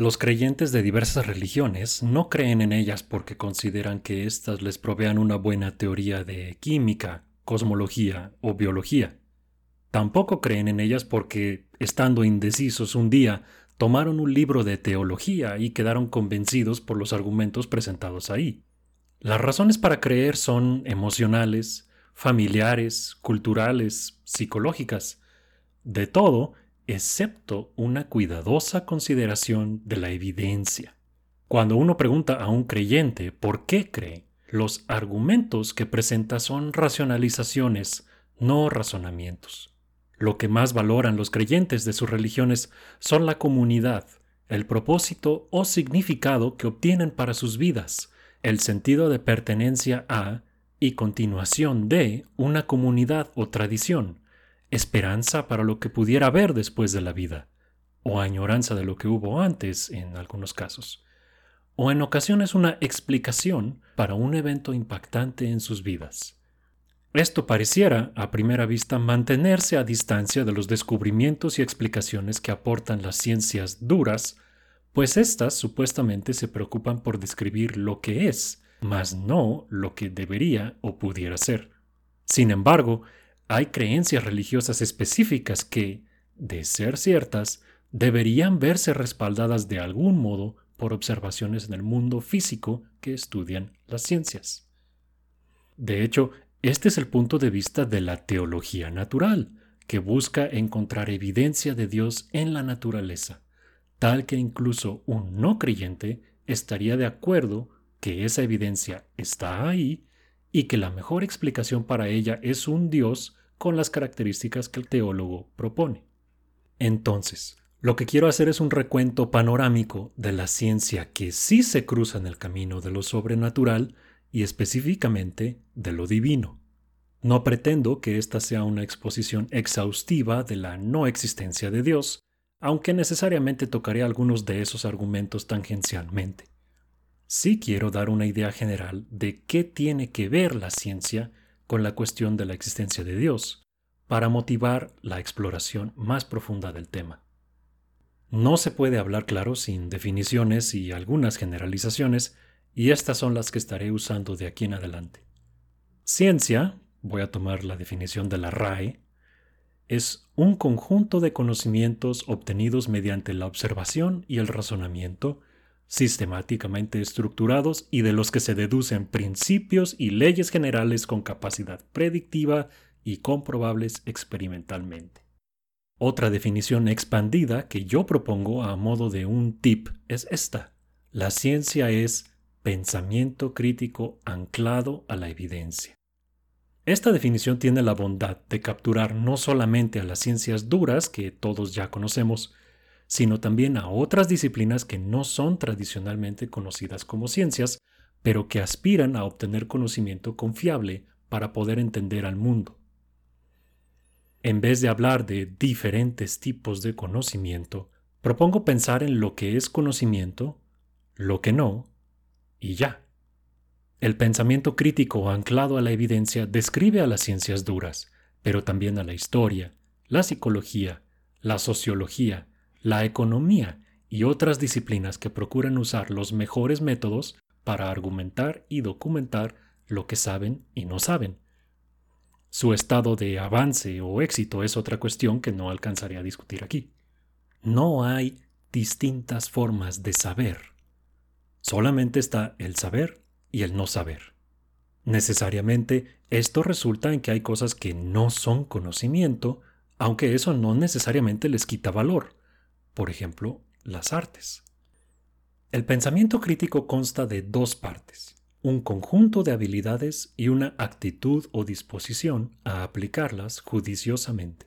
Los creyentes de diversas religiones no creen en ellas porque consideran que éstas les provean una buena teoría de química, cosmología o biología. Tampoco creen en ellas porque, estando indecisos un día, tomaron un libro de teología y quedaron convencidos por los argumentos presentados ahí. Las razones para creer son emocionales, familiares, culturales, psicológicas, de todo excepto una cuidadosa consideración de la evidencia. Cuando uno pregunta a un creyente por qué cree, los argumentos que presenta son racionalizaciones, no razonamientos. Lo que más valoran los creyentes de sus religiones son la comunidad, el propósito o significado que obtienen para sus vidas, el sentido de pertenencia a y continuación de una comunidad o tradición, esperanza para lo que pudiera haber después de la vida, o añoranza de lo que hubo antes en algunos casos, o en ocasiones una explicación para un evento impactante en sus vidas. Esto pareciera, a primera vista, mantenerse a distancia de los descubrimientos y explicaciones que aportan las ciencias duras, pues éstas supuestamente se preocupan por describir lo que es, mas no lo que debería o pudiera ser. Sin embargo, hay creencias religiosas específicas que, de ser ciertas, deberían verse respaldadas de algún modo por observaciones en el mundo físico que estudian las ciencias. De hecho, este es el punto de vista de la teología natural, que busca encontrar evidencia de Dios en la naturaleza, tal que incluso un no creyente estaría de acuerdo que esa evidencia está ahí y que la mejor explicación para ella es un Dios con las características que el teólogo propone. Entonces, lo que quiero hacer es un recuento panorámico de la ciencia que sí se cruza en el camino de lo sobrenatural y específicamente de lo divino. No pretendo que esta sea una exposición exhaustiva de la no existencia de Dios, aunque necesariamente tocaré algunos de esos argumentos tangencialmente. Sí quiero dar una idea general de qué tiene que ver la ciencia con la cuestión de la existencia de Dios, para motivar la exploración más profunda del tema. No se puede hablar claro sin definiciones y algunas generalizaciones, y estas son las que estaré usando de aquí en adelante. Ciencia, voy a tomar la definición de la RAE, es un conjunto de conocimientos obtenidos mediante la observación y el razonamiento sistemáticamente estructurados y de los que se deducen principios y leyes generales con capacidad predictiva y comprobables experimentalmente. Otra definición expandida que yo propongo a modo de un tip es esta. La ciencia es pensamiento crítico anclado a la evidencia. Esta definición tiene la bondad de capturar no solamente a las ciencias duras que todos ya conocemos, sino también a otras disciplinas que no son tradicionalmente conocidas como ciencias, pero que aspiran a obtener conocimiento confiable para poder entender al mundo. En vez de hablar de diferentes tipos de conocimiento, propongo pensar en lo que es conocimiento, lo que no, y ya. El pensamiento crítico anclado a la evidencia describe a las ciencias duras, pero también a la historia, la psicología, la sociología, la economía y otras disciplinas que procuran usar los mejores métodos para argumentar y documentar lo que saben y no saben. Su estado de avance o éxito es otra cuestión que no alcanzaré a discutir aquí. No hay distintas formas de saber. Solamente está el saber y el no saber. Necesariamente, esto resulta en que hay cosas que no son conocimiento, aunque eso no necesariamente les quita valor por ejemplo, las artes. El pensamiento crítico consta de dos partes, un conjunto de habilidades y una actitud o disposición a aplicarlas judiciosamente.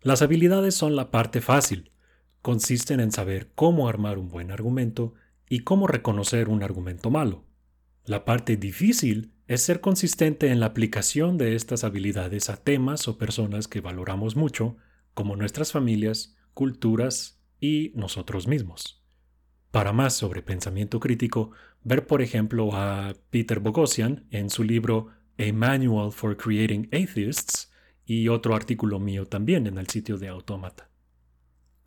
Las habilidades son la parte fácil, consisten en saber cómo armar un buen argumento y cómo reconocer un argumento malo. La parte difícil es ser consistente en la aplicación de estas habilidades a temas o personas que valoramos mucho, como nuestras familias, culturas y nosotros mismos. Para más sobre pensamiento crítico, ver por ejemplo a Peter Bogosian en su libro A Manual for Creating Atheists y otro artículo mío también en el sitio de Autómata.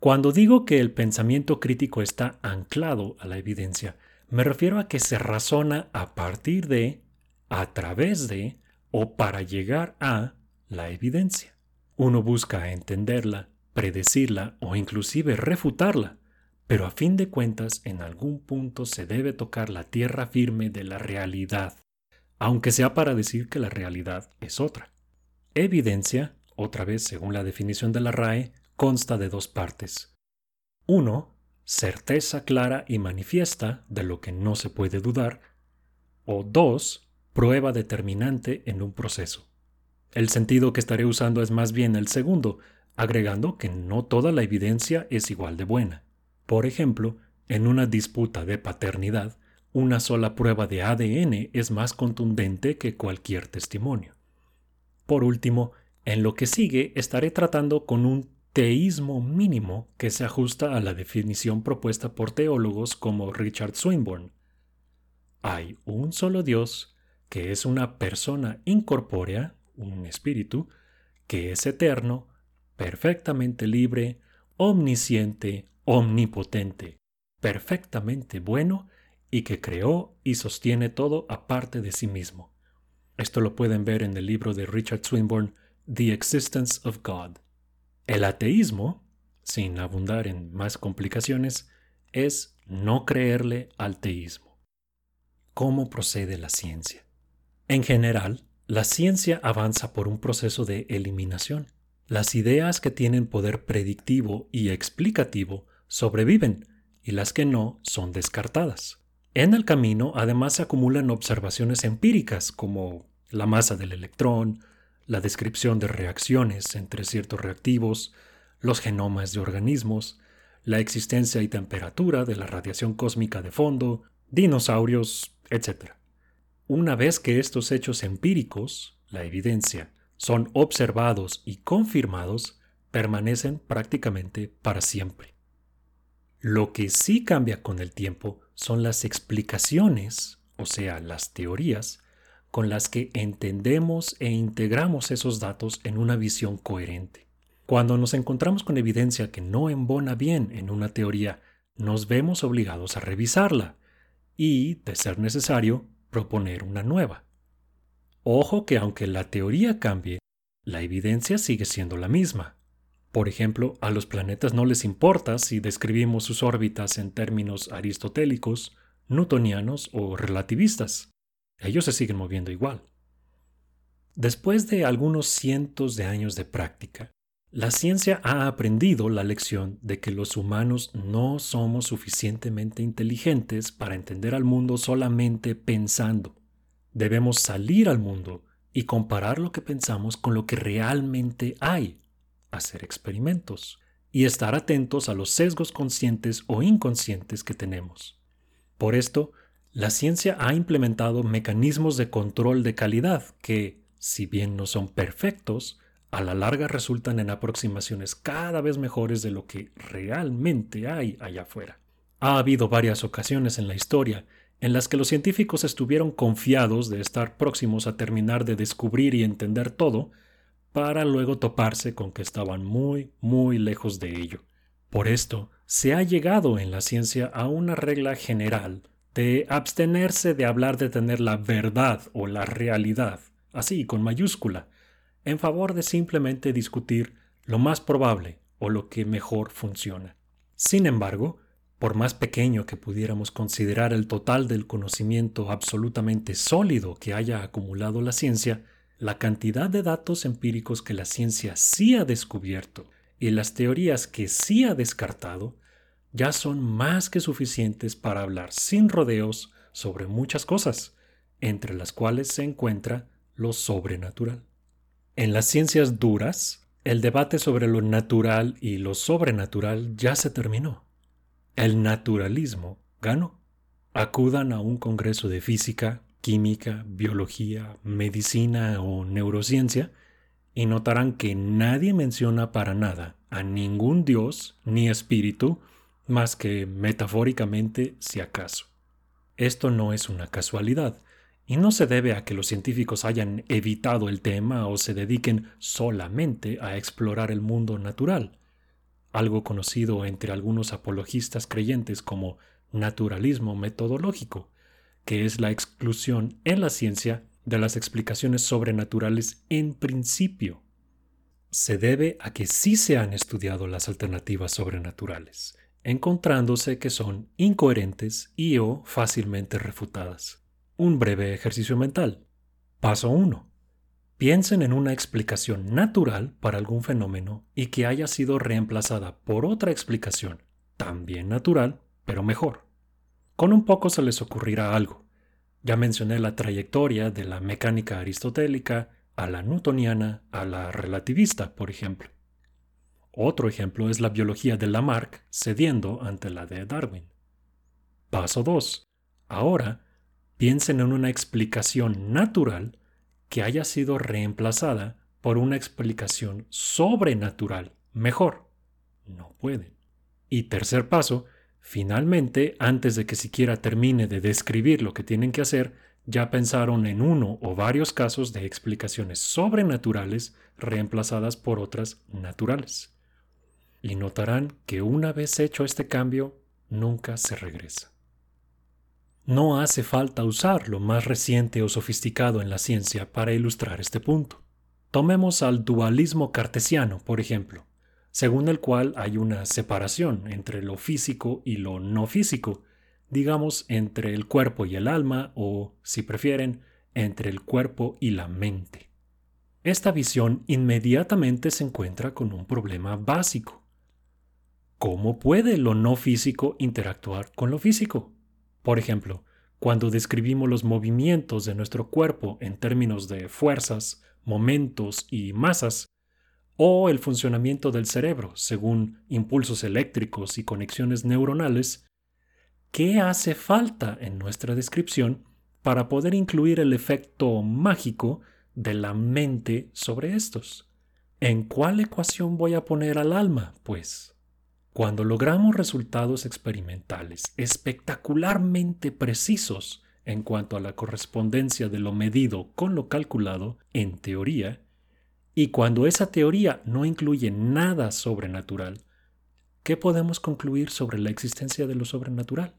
Cuando digo que el pensamiento crítico está anclado a la evidencia, me refiero a que se razona a partir de, a través de o para llegar a la evidencia. Uno busca entenderla, predecirla o inclusive refutarla, pero a fin de cuentas en algún punto se debe tocar la tierra firme de la realidad, aunque sea para decir que la realidad es otra. Evidencia, otra vez según la definición de la RAE, consta de dos partes. Uno, certeza clara y manifiesta de lo que no se puede dudar, o dos, prueba determinante en un proceso. El sentido que estaré usando es más bien el segundo, agregando que no toda la evidencia es igual de buena. Por ejemplo, en una disputa de paternidad, una sola prueba de ADN es más contundente que cualquier testimonio. Por último, en lo que sigue estaré tratando con un teísmo mínimo que se ajusta a la definición propuesta por teólogos como Richard Swinburne. Hay un solo Dios, que es una persona incorpórea, un espíritu, que es eterno, perfectamente libre, omnisciente, omnipotente, perfectamente bueno y que creó y sostiene todo aparte de sí mismo. Esto lo pueden ver en el libro de Richard Swinburne, The Existence of God. El ateísmo, sin abundar en más complicaciones, es no creerle al teísmo. ¿Cómo procede la ciencia? En general, la ciencia avanza por un proceso de eliminación. Las ideas que tienen poder predictivo y explicativo sobreviven y las que no son descartadas. En el camino además se acumulan observaciones empíricas como la masa del electrón, la descripción de reacciones entre ciertos reactivos, los genomas de organismos, la existencia y temperatura de la radiación cósmica de fondo, dinosaurios, etc. Una vez que estos hechos empíricos, la evidencia, son observados y confirmados, permanecen prácticamente para siempre. Lo que sí cambia con el tiempo son las explicaciones, o sea, las teorías, con las que entendemos e integramos esos datos en una visión coherente. Cuando nos encontramos con evidencia que no embona bien en una teoría, nos vemos obligados a revisarla y, de ser necesario, proponer una nueva. Ojo que aunque la teoría cambie, la evidencia sigue siendo la misma. Por ejemplo, a los planetas no les importa si describimos sus órbitas en términos aristotélicos, newtonianos o relativistas. Ellos se siguen moviendo igual. Después de algunos cientos de años de práctica, la ciencia ha aprendido la lección de que los humanos no somos suficientemente inteligentes para entender al mundo solamente pensando. Debemos salir al mundo y comparar lo que pensamos con lo que realmente hay hacer experimentos y estar atentos a los sesgos conscientes o inconscientes que tenemos. Por esto, la ciencia ha implementado mecanismos de control de calidad que, si bien no son perfectos, a la larga resultan en aproximaciones cada vez mejores de lo que realmente hay allá afuera. Ha habido varias ocasiones en la historia en las que los científicos estuvieron confiados de estar próximos a terminar de descubrir y entender todo, para luego toparse con que estaban muy, muy lejos de ello. Por esto, se ha llegado en la ciencia a una regla general de abstenerse de hablar de tener la verdad o la realidad, así con mayúscula, en favor de simplemente discutir lo más probable o lo que mejor funciona. Sin embargo, por más pequeño que pudiéramos considerar el total del conocimiento absolutamente sólido que haya acumulado la ciencia, la cantidad de datos empíricos que la ciencia sí ha descubierto y las teorías que sí ha descartado ya son más que suficientes para hablar sin rodeos sobre muchas cosas, entre las cuales se encuentra lo sobrenatural. En las ciencias duras, el debate sobre lo natural y lo sobrenatural ya se terminó. El naturalismo ganó. Acudan a un congreso de física química, biología, medicina o neurociencia, y notarán que nadie menciona para nada a ningún dios ni espíritu más que metafóricamente si acaso. Esto no es una casualidad, y no se debe a que los científicos hayan evitado el tema o se dediquen solamente a explorar el mundo natural. Algo conocido entre algunos apologistas creyentes como naturalismo metodológico, que es la exclusión en la ciencia de las explicaciones sobrenaturales en principio. Se debe a que sí se han estudiado las alternativas sobrenaturales, encontrándose que son incoherentes y o fácilmente refutadas. Un breve ejercicio mental. Paso 1. Piensen en una explicación natural para algún fenómeno y que haya sido reemplazada por otra explicación, también natural, pero mejor. Con un poco se les ocurrirá algo. Ya mencioné la trayectoria de la mecánica aristotélica a la newtoniana a la relativista, por ejemplo. Otro ejemplo es la biología de Lamarck cediendo ante la de Darwin. Paso 2. Ahora, piensen en una explicación natural que haya sido reemplazada por una explicación sobrenatural mejor. No pueden. Y tercer paso, finalmente, antes de que siquiera termine de describir lo que tienen que hacer, ya pensaron en uno o varios casos de explicaciones sobrenaturales reemplazadas por otras naturales. Y notarán que una vez hecho este cambio, nunca se regresa. No hace falta usar lo más reciente o sofisticado en la ciencia para ilustrar este punto. Tomemos al dualismo cartesiano, por ejemplo, según el cual hay una separación entre lo físico y lo no físico, digamos, entre el cuerpo y el alma o, si prefieren, entre el cuerpo y la mente. Esta visión inmediatamente se encuentra con un problema básico. ¿Cómo puede lo no físico interactuar con lo físico? Por ejemplo, cuando describimos los movimientos de nuestro cuerpo en términos de fuerzas, momentos y masas, o el funcionamiento del cerebro según impulsos eléctricos y conexiones neuronales, ¿Qué hace falta en nuestra descripción para poder incluir el efecto mágico de la mente sobre estos? ¿En cuál ecuación voy a poner al alma, pues? Cuando logramos resultados experimentales espectacularmente precisos en cuanto a la correspondencia de lo medido con lo calculado, en teoría, y cuando esa teoría no incluye nada sobrenatural, ¿qué podemos concluir sobre la existencia de lo sobrenatural?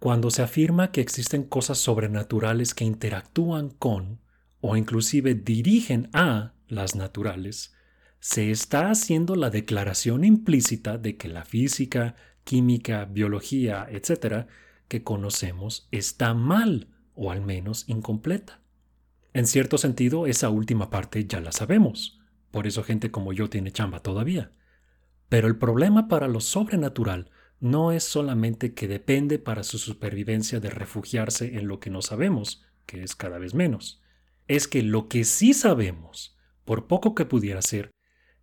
Cuando se afirma que existen cosas sobrenaturales que interactúan con o inclusive dirigen a las naturales, se está haciendo la declaración implícita de que la física, química, biología, etc., que conocemos está mal o al menos incompleta. En cierto sentido, esa última parte ya la sabemos, por eso gente como yo tiene chamba todavía. Pero el problema para lo sobrenatural no es solamente que depende para su supervivencia de refugiarse en lo que no sabemos, que es cada vez menos, es que lo que sí sabemos, por poco que pudiera ser,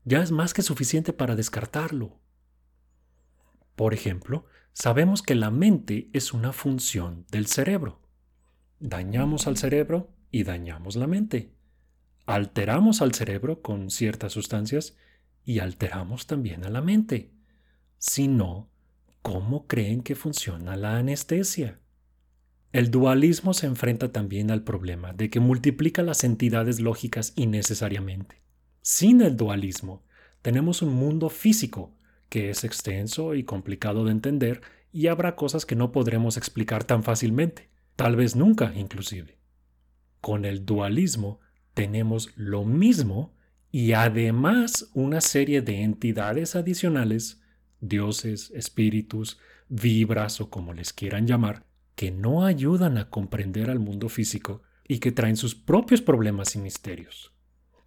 ya es más que suficiente para descartarlo. Por ejemplo, sabemos que la mente es una función del cerebro. Dañamos al cerebro y dañamos la mente. Alteramos al cerebro con ciertas sustancias y alteramos también a la mente. Si no, ¿Cómo creen que funciona la anestesia? El dualismo se enfrenta también al problema de que multiplica las entidades lógicas innecesariamente. Sin el dualismo, tenemos un mundo físico que es extenso y complicado de entender y habrá cosas que no podremos explicar tan fácilmente, tal vez nunca inclusive. Con el dualismo tenemos lo mismo y además una serie de entidades adicionales dioses, espíritus, vibras o como les quieran llamar, que no ayudan a comprender al mundo físico y que traen sus propios problemas y misterios.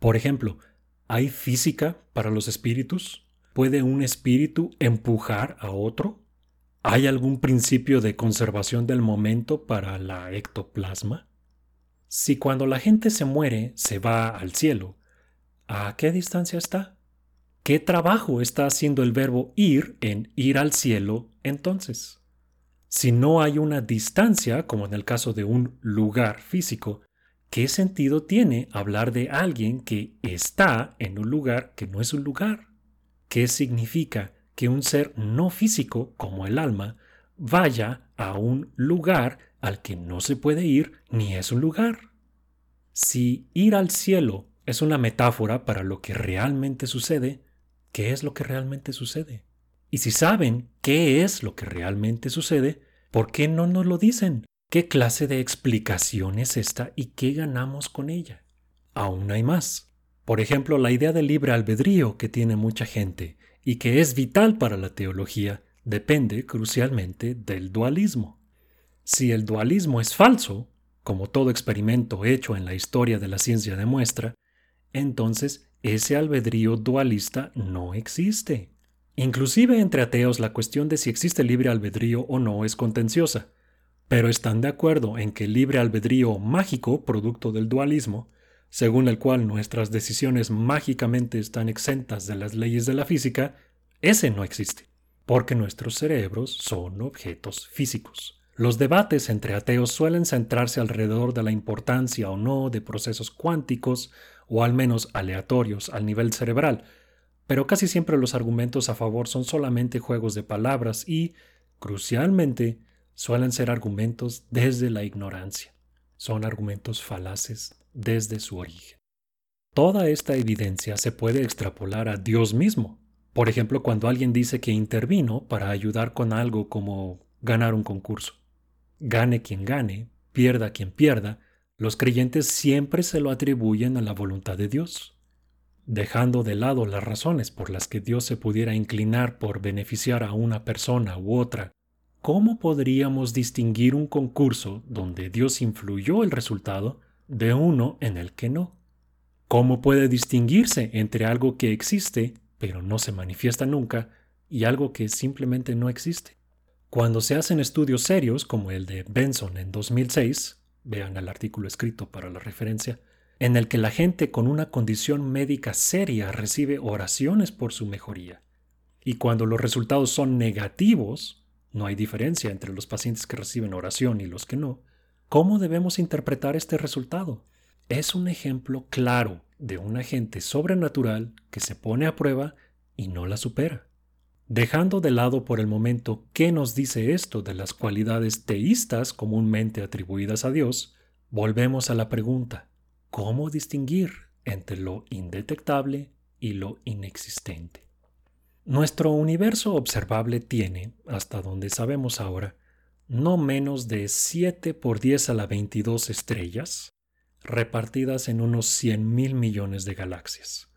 Por ejemplo, ¿hay física para los espíritus? ¿Puede un espíritu empujar a otro? ¿Hay algún principio de conservación del momento para la ectoplasma? Si cuando la gente se muere se va al cielo, ¿a qué distancia está? ¿Qué trabajo está haciendo el verbo ir en ir al cielo entonces? Si no hay una distancia, como en el caso de un lugar físico, ¿qué sentido tiene hablar de alguien que está en un lugar que no es un lugar? ¿Qué significa que un ser no físico, como el alma, vaya a un lugar al que no se puede ir ni es un lugar? Si ir al cielo es una metáfora para lo que realmente sucede, qué es lo que realmente sucede. Y si saben qué es lo que realmente sucede, ¿por qué no nos lo dicen? ¿Qué clase de explicación es esta y qué ganamos con ella? Aún hay más. Por ejemplo, la idea del libre albedrío que tiene mucha gente y que es vital para la teología depende crucialmente del dualismo. Si el dualismo es falso, como todo experimento hecho en la historia de la ciencia demuestra, entonces ese albedrío dualista no existe. Inclusive entre ateos la cuestión de si existe libre albedrío o no es contenciosa, pero están de acuerdo en que el libre albedrío mágico, producto del dualismo, según el cual nuestras decisiones mágicamente están exentas de las leyes de la física, ese no existe, porque nuestros cerebros son objetos físicos. Los debates entre ateos suelen centrarse alrededor de la importancia o no de procesos cuánticos o al menos aleatorios al nivel cerebral, pero casi siempre los argumentos a favor son solamente juegos de palabras y, crucialmente, suelen ser argumentos desde la ignorancia. Son argumentos falaces desde su origen. Toda esta evidencia se puede extrapolar a Dios mismo. Por ejemplo, cuando alguien dice que intervino para ayudar con algo como ganar un concurso. Gane quien gane, pierda quien pierda, los creyentes siempre se lo atribuyen a la voluntad de Dios, dejando de lado las razones por las que Dios se pudiera inclinar por beneficiar a una persona u otra. ¿Cómo podríamos distinguir un concurso donde Dios influyó el resultado de uno en el que no? ¿Cómo puede distinguirse entre algo que existe pero no se manifiesta nunca y algo que simplemente no existe? Cuando se hacen estudios serios como el de Benson en 2006, vean el artículo escrito para la referencia, en el que la gente con una condición médica seria recibe oraciones por su mejoría. Y cuando los resultados son negativos, no hay diferencia entre los pacientes que reciben oración y los que no, ¿cómo debemos interpretar este resultado? Es un ejemplo claro de un agente sobrenatural que se pone a prueba y no la supera. Dejando de lado por el momento qué nos dice esto de las cualidades teístas comúnmente atribuidas a Dios, volvemos a la pregunta, ¿cómo distinguir entre lo indetectable y lo inexistente? Nuestro universo observable tiene, hasta donde sabemos ahora, no menos de 7 por 10 a la 22 estrellas, repartidas en unos 100 mil millones de galaxias.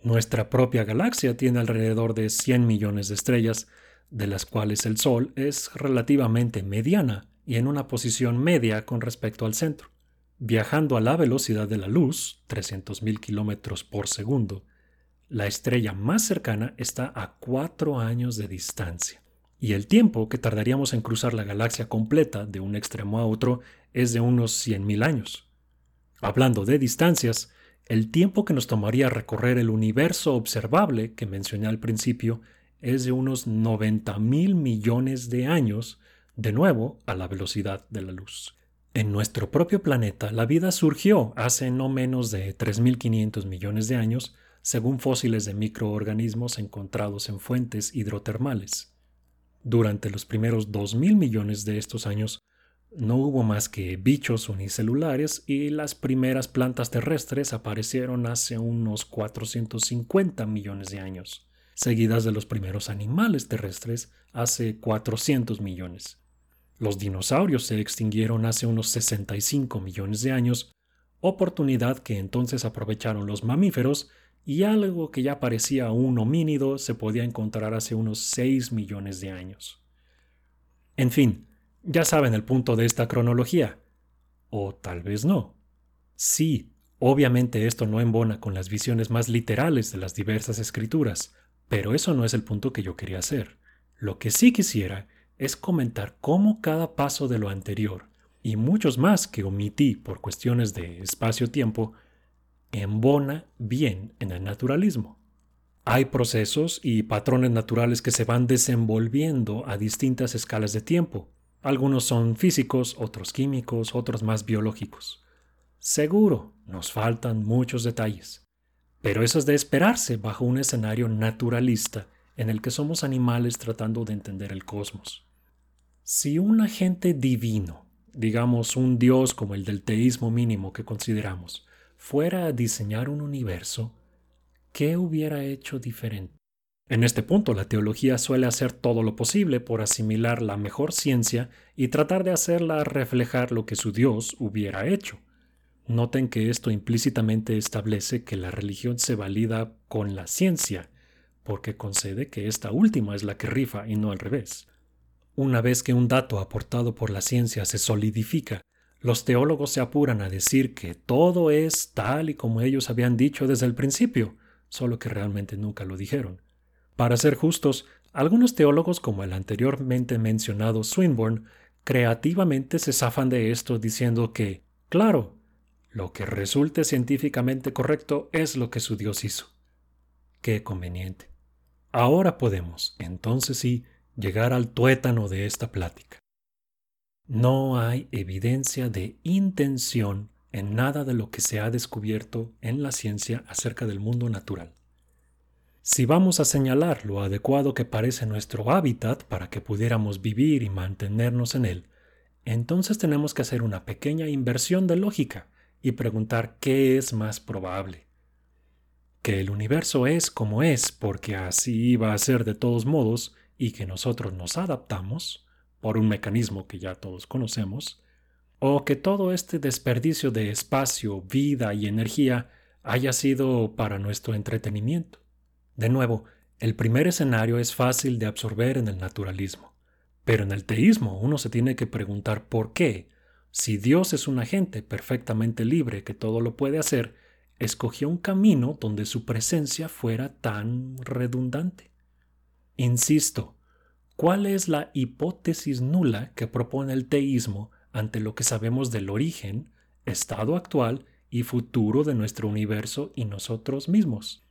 Nuestra propia galaxia tiene alrededor de 100 millones de estrellas, de las cuales el Sol es relativamente mediana y en una posición media con respecto al centro. Viajando a la velocidad de la luz, 300.000 kilómetros por segundo, la estrella más cercana está a 4 años de distancia. Y el tiempo que tardaríamos en cruzar la galaxia completa de un extremo a otro es de unos 100.000 años. Hablando de distancias, el tiempo que nos tomaría recorrer el universo observable que mencioné al principio es de unos 90 mil millones de años, de nuevo a la velocidad de la luz. En nuestro propio planeta, la vida surgió hace no menos de 3.500 millones de años, según fósiles de microorganismos encontrados en fuentes hidrotermales. Durante los primeros 2.000 millones de estos años, no hubo más que bichos unicelulares y las primeras plantas terrestres aparecieron hace unos 450 millones de años, seguidas de los primeros animales terrestres hace 400 millones. Los dinosaurios se extinguieron hace unos 65 millones de años, oportunidad que entonces aprovecharon los mamíferos y algo que ya parecía un homínido se podía encontrar hace unos 6 millones de años. En fin, ya saben el punto de esta cronología. O tal vez no. Sí, obviamente esto no embona con las visiones más literales de las diversas escrituras, pero eso no es el punto que yo quería hacer. Lo que sí quisiera es comentar cómo cada paso de lo anterior, y muchos más que omití por cuestiones de espacio-tiempo, embona bien en el naturalismo. Hay procesos y patrones naturales que se van desenvolviendo a distintas escalas de tiempo, algunos son físicos, otros químicos, otros más biológicos. Seguro, nos faltan muchos detalles. Pero eso es de esperarse bajo un escenario naturalista en el que somos animales tratando de entender el cosmos. Si un agente divino, digamos un dios como el del teísmo mínimo que consideramos, fuera a diseñar un universo, ¿qué hubiera hecho diferente? En este punto, la teología suele hacer todo lo posible por asimilar la mejor ciencia y tratar de hacerla reflejar lo que su Dios hubiera hecho. Noten que esto implícitamente establece que la religión se valida con la ciencia, porque concede que esta última es la que rifa y no al revés. Una vez que un dato aportado por la ciencia se solidifica, los teólogos se apuran a decir que todo es tal y como ellos habían dicho desde el principio, solo que realmente nunca lo dijeron. Para ser justos, algunos teólogos como el anteriormente mencionado Swinburne creativamente se zafan de esto diciendo que, claro, lo que resulte científicamente correcto es lo que su Dios hizo. Qué conveniente. Ahora podemos, entonces sí, llegar al tuétano de esta plática. No hay evidencia de intención en nada de lo que se ha descubierto en la ciencia acerca del mundo natural. Si vamos a señalar lo adecuado que parece nuestro hábitat para que pudiéramos vivir y mantenernos en él, entonces tenemos que hacer una pequeña inversión de lógica y preguntar qué es más probable. Que el universo es como es porque así iba a ser de todos modos y que nosotros nos adaptamos por un mecanismo que ya todos conocemos, o que todo este desperdicio de espacio, vida y energía haya sido para nuestro entretenimiento. De nuevo, el primer escenario es fácil de absorber en el naturalismo, pero en el teísmo uno se tiene que preguntar por qué, si Dios es un agente perfectamente libre que todo lo puede hacer, escogió un camino donde su presencia fuera tan redundante. Insisto, ¿cuál es la hipótesis nula que propone el teísmo ante lo que sabemos del origen, estado actual y futuro de nuestro universo y nosotros mismos?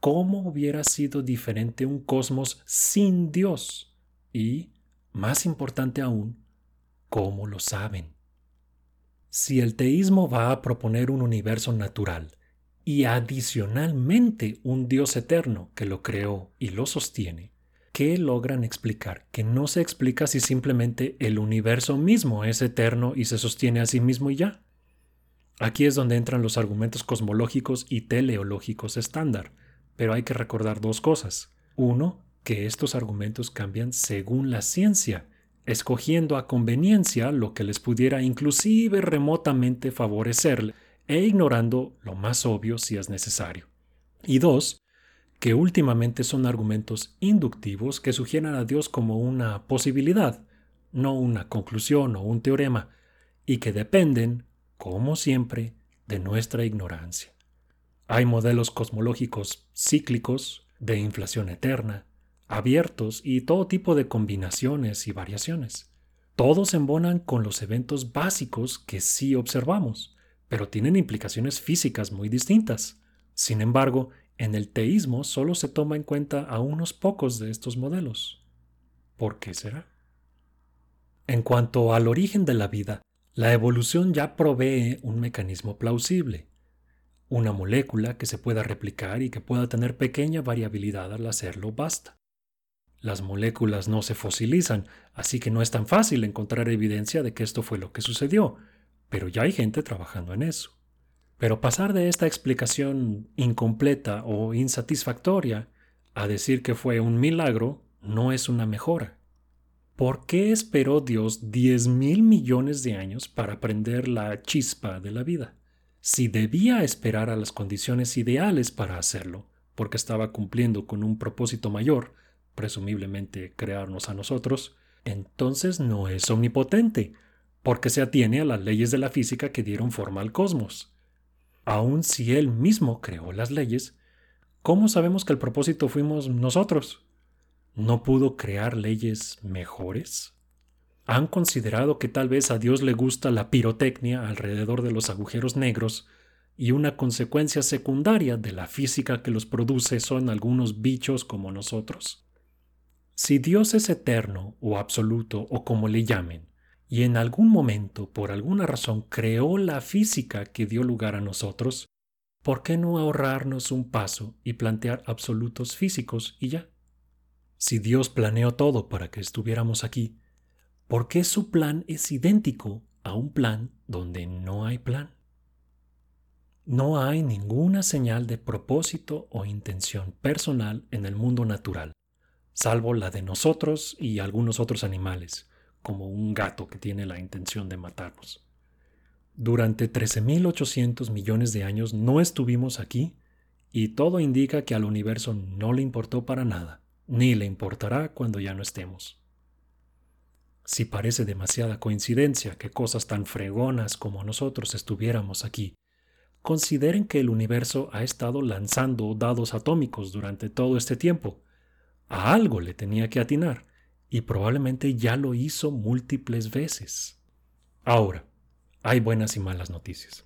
¿Cómo hubiera sido diferente un cosmos sin Dios? Y, más importante aún, ¿cómo lo saben? Si el teísmo va a proponer un universo natural y adicionalmente un Dios eterno que lo creó y lo sostiene, ¿qué logran explicar? Que no se explica si simplemente el universo mismo es eterno y se sostiene a sí mismo y ya. Aquí es donde entran los argumentos cosmológicos y teleológicos estándar, pero hay que recordar dos cosas. Uno, que estos argumentos cambian según la ciencia, escogiendo a conveniencia lo que les pudiera inclusive remotamente favorecer e ignorando lo más obvio si es necesario. Y dos, que últimamente son argumentos inductivos que sugieren a Dios como una posibilidad, no una conclusión o un teorema, y que dependen, como siempre, de nuestra ignorancia. Hay modelos cosmológicos cíclicos, de inflación eterna, abiertos y todo tipo de combinaciones y variaciones. Todos embonan con los eventos básicos que sí observamos, pero tienen implicaciones físicas muy distintas. Sin embargo, en el teísmo solo se toma en cuenta a unos pocos de estos modelos. ¿Por qué será? En cuanto al origen de la vida, la evolución ya provee un mecanismo plausible, una molécula que se pueda replicar y que pueda tener pequeña variabilidad al hacerlo basta. Las moléculas no se fosilizan, así que no es tan fácil encontrar evidencia de que esto fue lo que sucedió, pero ya hay gente trabajando en eso. Pero pasar de esta explicación incompleta o insatisfactoria a decir que fue un milagro no es una mejora. ¿Por qué esperó Dios diez mil millones de años para prender la chispa de la vida? si debía esperar a las condiciones ideales para hacerlo, porque estaba cumpliendo con un propósito mayor, presumiblemente crearnos a nosotros, entonces no es omnipotente, porque se atiene a las leyes de la física que dieron forma al cosmos. Aun si él mismo creó las leyes, ¿cómo sabemos que el propósito fuimos nosotros? ¿No pudo crear leyes mejores? ¿Han considerado que tal vez a Dios le gusta la pirotecnia alrededor de los agujeros negros y una consecuencia secundaria de la física que los produce son algunos bichos como nosotros? Si Dios es eterno o absoluto o como le llamen, y en algún momento, por alguna razón, creó la física que dio lugar a nosotros, ¿por qué no ahorrarnos un paso y plantear absolutos físicos y ya? Si Dios planeó todo para que estuviéramos aquí, ¿Por qué su plan es idéntico a un plan donde no hay plan? No hay ninguna señal de propósito o intención personal en el mundo natural, salvo la de nosotros y algunos otros animales, como un gato que tiene la intención de matarnos. Durante 13.800 millones de años no estuvimos aquí y todo indica que al universo no le importó para nada, ni le importará cuando ya no estemos. Si parece demasiada coincidencia que cosas tan fregonas como nosotros estuviéramos aquí, consideren que el universo ha estado lanzando dados atómicos durante todo este tiempo. A algo le tenía que atinar, y probablemente ya lo hizo múltiples veces. Ahora, hay buenas y malas noticias.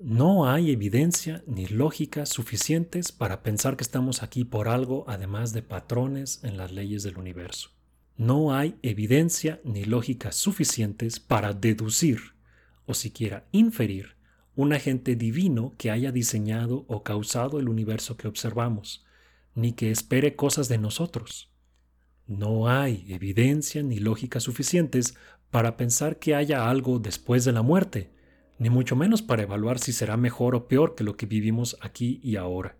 No hay evidencia ni lógica suficientes para pensar que estamos aquí por algo además de patrones en las leyes del universo. No hay evidencia ni lógica suficientes para deducir, o siquiera inferir, un agente divino que haya diseñado o causado el universo que observamos, ni que espere cosas de nosotros. No hay evidencia ni lógica suficientes para pensar que haya algo después de la muerte, ni mucho menos para evaluar si será mejor o peor que lo que vivimos aquí y ahora.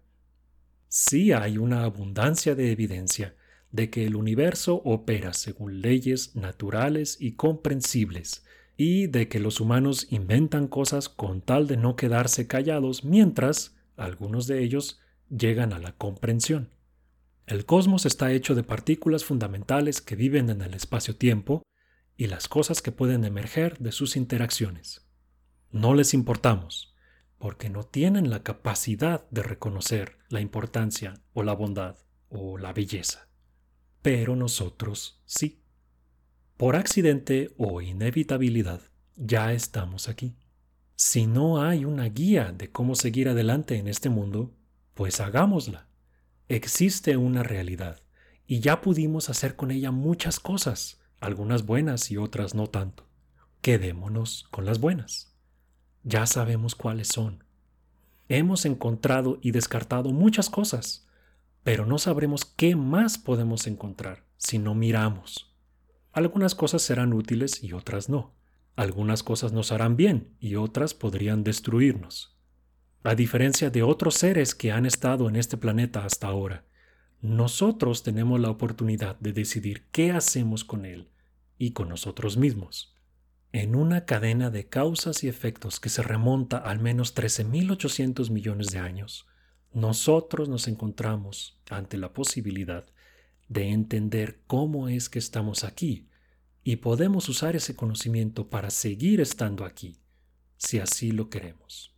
Sí hay una abundancia de evidencia de que el universo opera según leyes naturales y comprensibles, y de que los humanos inventan cosas con tal de no quedarse callados mientras algunos de ellos llegan a la comprensión. El cosmos está hecho de partículas fundamentales que viven en el espacio-tiempo y las cosas que pueden emerger de sus interacciones. No les importamos, porque no tienen la capacidad de reconocer la importancia o la bondad o la belleza. Pero nosotros sí. Por accidente o inevitabilidad, ya estamos aquí. Si no hay una guía de cómo seguir adelante en este mundo, pues hagámosla. Existe una realidad, y ya pudimos hacer con ella muchas cosas algunas buenas y otras no tanto. Quedémonos con las buenas. Ya sabemos cuáles son. Hemos encontrado y descartado muchas cosas, pero no sabremos qué más podemos encontrar si no miramos. Algunas cosas serán útiles y otras no. Algunas cosas nos harán bien y otras podrían destruirnos. A diferencia de otros seres que han estado en este planeta hasta ahora, nosotros tenemos la oportunidad de decidir qué hacemos con él y con nosotros mismos. En una cadena de causas y efectos que se remonta al menos 13.800 millones de años, nosotros nos encontramos ante la posibilidad de entender cómo es que estamos aquí y podemos usar ese conocimiento para seguir estando aquí, si así lo queremos.